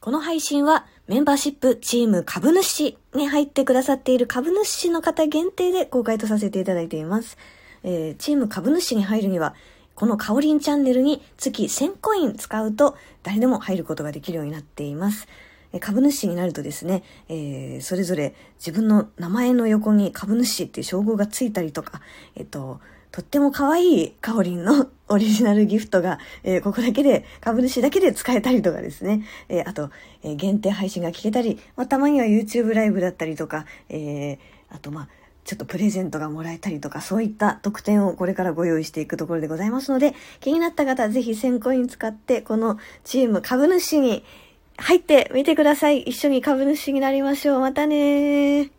この配信はメンバーシップチーム株主に入ってくださっている株主の方限定で公開とさせていただいています。えー、チーム株主に入るには、このカオリンチャンネルに月1000コイン使うと誰でも入ることができるようになっています。株主になるとですね、えー、それぞれ自分の名前の横に株主っていう称号がついたりとか、えっと、とっても可愛いカオリンのオリジナルギフトが、えー、ここだけで、株主だけで使えたりとかですね。えー、あと、えー、限定配信が聞けたり、まあ、たまには YouTube ライブだったりとか、えあと、まあ、ちょっとプレゼントがもらえたりとか、そういった特典をこれからご用意していくところでございますので、気になった方はぜひ1000コイン使って、このチーム株主に入ってみてください。一緒に株主になりましょう。またねー。